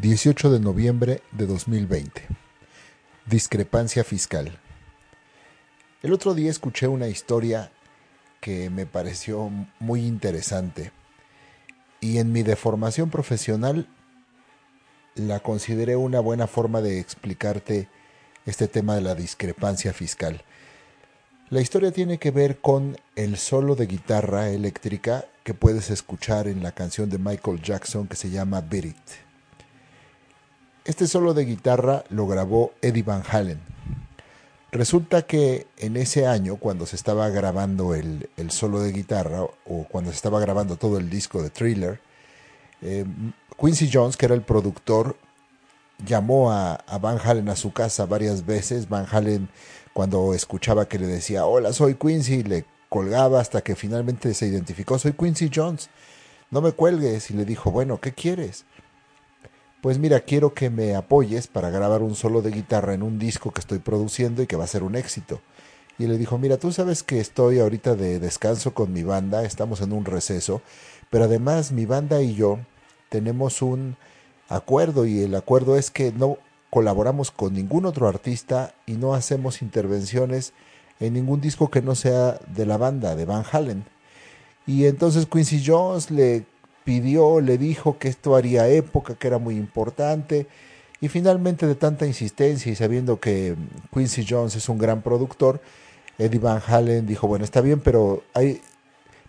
18 de noviembre de 2020. Discrepancia fiscal. El otro día escuché una historia que me pareció muy interesante y en mi deformación profesional la consideré una buena forma de explicarte este tema de la discrepancia fiscal. La historia tiene que ver con el solo de guitarra eléctrica que puedes escuchar en la canción de Michael Jackson que se llama Beat It. Este solo de guitarra lo grabó Eddie Van Halen. Resulta que en ese año, cuando se estaba grabando el, solo de guitarra, o cuando se estaba grabando todo el disco de Thriller, eh, Quincy Jones, que era el productor, llamó a, a, Van Halen a su casa varias veces. Van Halen, cuando escuchaba que le decía, hola, soy Quincy, le colgaba hasta que finalmente se identificó, soy Quincy Jones, no me cuelgues. Y le dijo, bueno, ¿qué quieres? Pues mira, quiero que me apoyes para grabar un solo de guitarra en un disco que estoy produciendo y que va a ser un éxito. Y le dijo, mira, tú sabes que estoy ahorita de descanso con mi banda, estamos en un receso, pero además mi banda y yo tenemos un acuerdo y el acuerdo es que no colaboramos con ningún otro artista y no hacemos intervenciones en ningún disco que no sea de la banda, de Van Halen. Y entonces Quincy Jones le pidió, le dijo que esto haría época, que era muy importante. Y finalmente, de tanta insistencia y sabiendo que Quincy Jones es un gran productor, Eddie Van Halen dijo, bueno, está bien, pero hay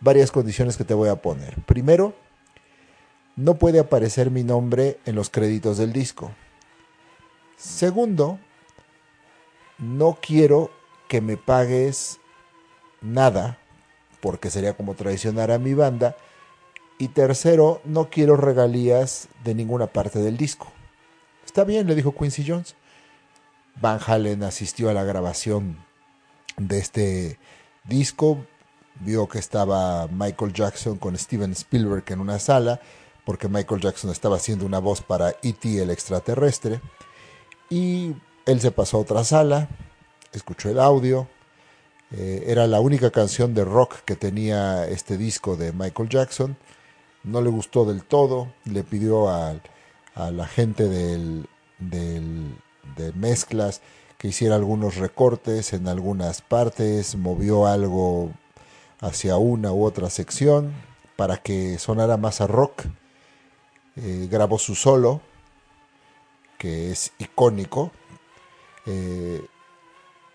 varias condiciones que te voy a poner. Primero, no puede aparecer mi nombre en los créditos del disco. Segundo, no quiero que me pagues nada, porque sería como traicionar a mi banda, y tercero, no quiero regalías de ninguna parte del disco. Está bien, le dijo Quincy Jones. Van Halen asistió a la grabación de este disco, vio que estaba Michael Jackson con Steven Spielberg en una sala, porque Michael Jackson estaba haciendo una voz para E.T. el extraterrestre, y él se pasó a otra sala, escuchó el audio, eh, era la única canción de rock que tenía este disco de Michael Jackson, no le gustó del todo, le pidió a, la gente del, de mezclas que hiciera algunos recortes en algunas partes, movió algo hacia una u otra sección para que sonara más a rock. Eh, grabó su solo, que es icónico. Eh,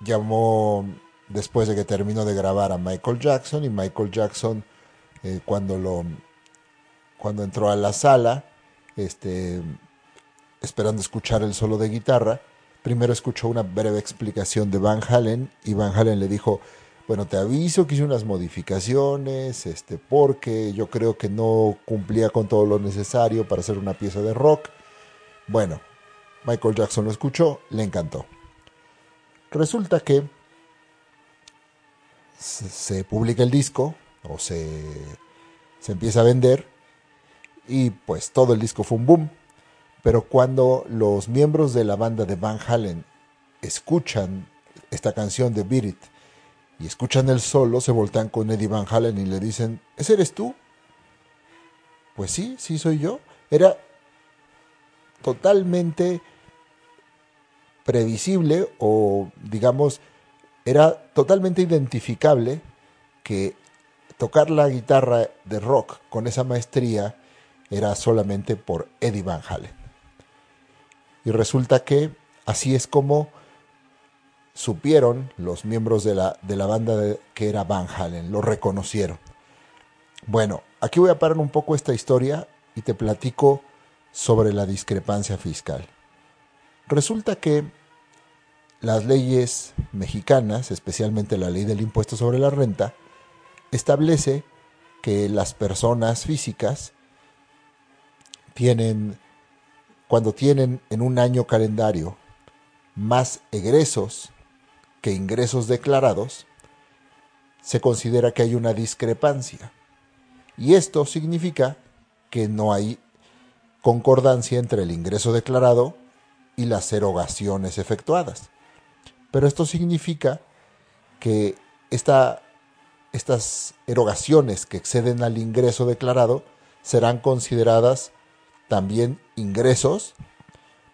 llamó después de que terminó de grabar a Michael Jackson y Michael Jackson eh, cuando lo cuando entró a la sala, este, esperando escuchar el solo de guitarra, primero escuchó una breve explicación de Van Halen y Van Halen le dijo, bueno, te aviso que hice unas modificaciones, este, porque yo creo que no cumplía con todo lo necesario para hacer una pieza de rock. Bueno, Michael Jackson lo escuchó, le encantó. Resulta que se, publica el disco o se, se empieza a vender y pues todo el disco fue un boom. Pero cuando los miembros de la banda de Van Halen escuchan esta canción de Beat y escuchan el solo, se voltean con Eddie Van Halen y le dicen, ¿ese eres tú? Pues sí, sí soy yo. Era totalmente previsible o digamos, era totalmente identificable que tocar la guitarra de rock con esa maestría era solamente por Eddie Van Halen. Y resulta que así es como supieron los miembros de la, de la banda que era Van Halen, lo reconocieron. Bueno, aquí voy a parar un poco esta historia y te platico sobre la discrepancia fiscal. Resulta que las leyes mexicanas, especialmente la ley del impuesto sobre la renta, establece que las personas físicas tienen, cuando tienen en un año calendario más egresos que ingresos declarados, se considera que hay una discrepancia. Y esto significa que no hay concordancia entre el ingreso declarado y las erogaciones efectuadas. Pero esto significa que esta, estas erogaciones que exceden al ingreso declarado serán consideradas también ingresos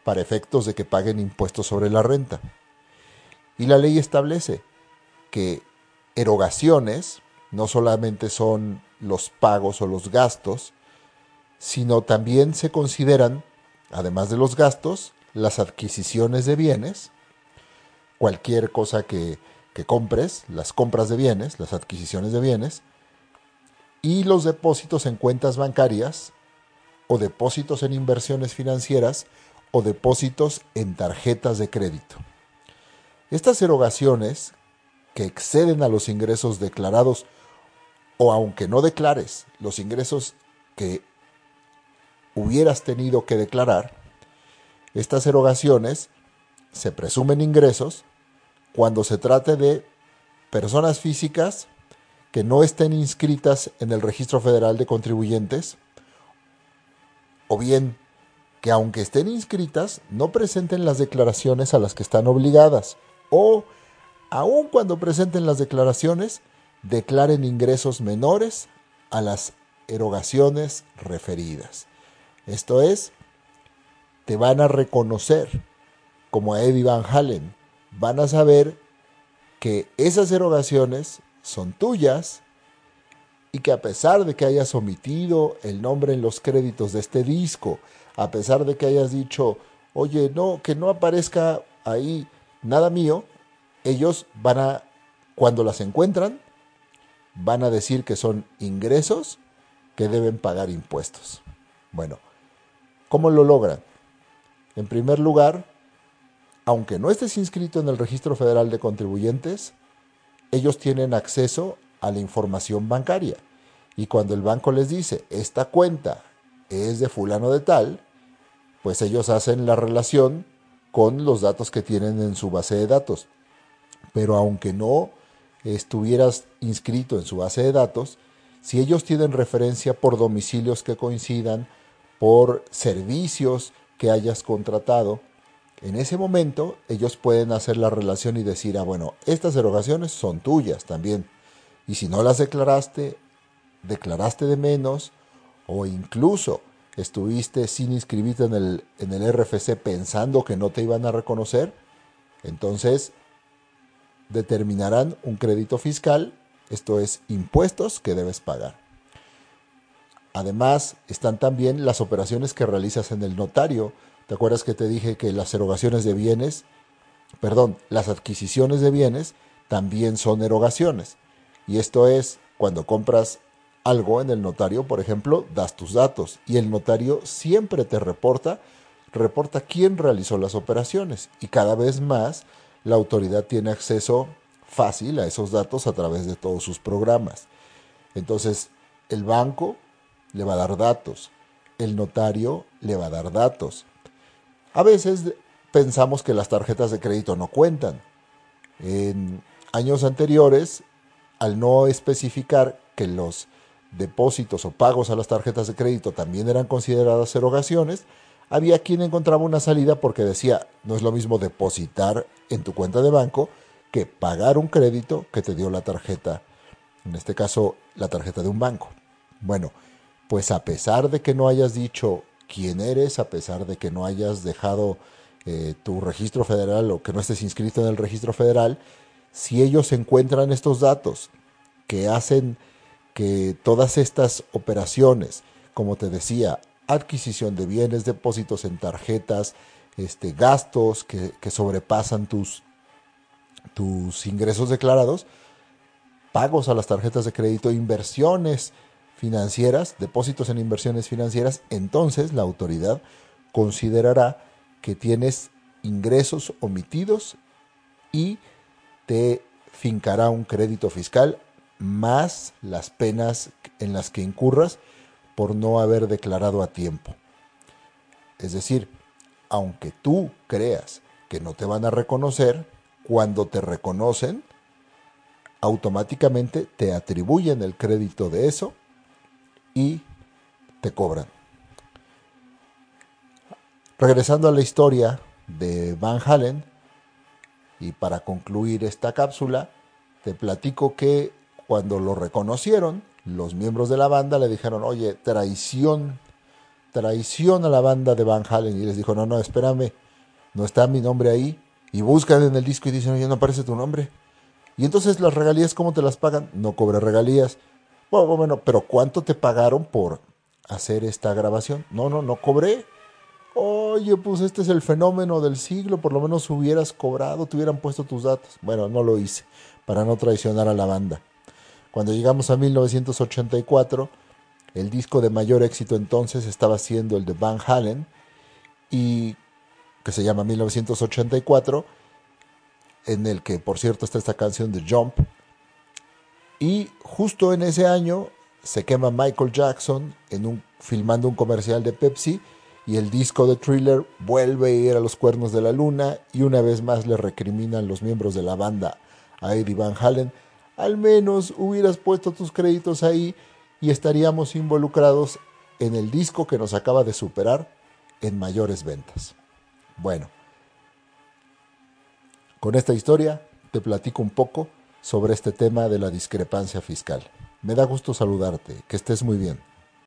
para efectos de que paguen impuestos sobre la renta. Y la ley establece que erogaciones no solamente son los pagos o los gastos, sino también se consideran, además de los gastos, las adquisiciones de bienes, cualquier cosa que, que compres, las compras de bienes, las adquisiciones de bienes, y los depósitos en cuentas bancarias o depósitos en inversiones financieras o depósitos en tarjetas de crédito. Estas erogaciones, que exceden a los ingresos declarados o aunque no declares los ingresos que hubieras tenido que declarar, estas erogaciones se presumen ingresos cuando se trate de personas físicas que no estén inscritas en el Registro Federal de Contribuyentes, o bien que aunque estén inscritas, no presenten las declaraciones a las que están obligadas, o aun cuando presenten las declaraciones, declaren ingresos menores a las erogaciones referidas. Esto es, te van a reconocer como a Eddie Van Halen, van a saber que esas erogaciones son tuyas y que a pesar de que hayas omitido el nombre en los créditos de este disco, a pesar de que hayas dicho, oye, no, que no aparezca ahí nada mío, ellos van a, cuando las encuentran, van a decir que son ingresos que deben pagar impuestos. Bueno, ¿cómo lo logran? En primer lugar, aunque no estés inscrito en el Registro Federal de Contribuyentes, ellos tienen acceso a la información bancaria. Y cuando el banco les dice, esta cuenta es de fulano de tal, pues ellos hacen la relación con los datos que tienen en su base de datos. Pero aunque no estuvieras inscrito en su base de datos, si ellos tienen referencia por domicilios que coincidan, por servicios que hayas contratado, en ese momento ellos pueden hacer la relación y decir, ah, bueno, estas erogaciones son tuyas también. Y si no las declaraste, declaraste de menos o incluso estuviste sin inscribirte en el, en el RFC pensando que no te iban a reconocer, entonces determinarán un crédito fiscal, esto es impuestos que debes pagar. Además, están también las operaciones que realizas en el notario, ¿Te acuerdas que te dije que las erogaciones de bienes, perdón, las adquisiciones de bienes también son erogaciones? Y esto es cuando compras algo en el notario, por ejemplo, das tus datos y el notario siempre te reporta, reporta quién realizó las operaciones y cada vez más la autoridad tiene acceso fácil a esos datos a través de todos sus programas. Entonces, el banco le va a dar datos, el notario le va a dar datos, a veces pensamos que las tarjetas de crédito no cuentan. En años anteriores, al no especificar que los depósitos o pagos a las tarjetas de crédito también eran consideradas erogaciones, había quien encontraba una salida porque decía, no es lo mismo depositar en tu cuenta de banco que pagar un crédito que te dio la tarjeta, en este caso la tarjeta de un banco. Bueno, pues a pesar de que no hayas dicho quién eres, a pesar de que no hayas dejado eh, tu registro federal o que no estés inscrito en el registro federal, si ellos encuentran estos datos que hacen que todas estas operaciones, como te decía, adquisición de bienes, depósitos en tarjetas, este, gastos que, que sobrepasan tus, tus ingresos declarados, pagos a las tarjetas de crédito, inversiones financieras, depósitos en inversiones financieras, entonces la autoridad considerará que tienes ingresos omitidos y te fincará un crédito fiscal más las penas en las que incurras por no haber declarado a tiempo. Es decir, aunque tú creas que no te van a reconocer, cuando te reconocen, automáticamente te atribuyen el crédito de eso y te cobran. Regresando a la historia de Van Halen, y para concluir esta cápsula, te platico que cuando lo reconocieron, los miembros de la banda le dijeron, oye, traición traiciona a la banda de Van Halen y les dijo, no, no, espérame, no está mi nombre ahí. Y buscan en el disco y dicen, oye, no aparece tu nombre. Y entonces las regalías, ¿cómo te las pagan? No cobré regalías. Bueno, bueno, pero ¿cuánto te pagaron por hacer esta grabación? No, no, no cobré. Oye, pues este es el fenómeno del siglo, por lo menos hubieras cobrado, te hubieran puesto tus datos. Bueno, no lo hice, para no traicionar a la banda. Cuando llegamos a 1984, el disco de mayor éxito entonces estaba siendo el de Van Halen, y que se llama 1984, en el que por cierto está esta canción de Jump. Y justo en ese año se quema Michael Jackson en un, filmando un comercial de Pepsi y el disco de Thriller vuelve a ir a los cuernos de la luna y una vez más le recriminan los miembros de la banda a Eddie Van Halen, al menos hubieras puesto tus créditos ahí y estaríamos involucrados en el disco que nos acaba de superar en mayores ventas. Bueno, con esta historia te platico un poco sobre este tema de la discrepancia fiscal. Me da gusto saludarte, que estés muy bien.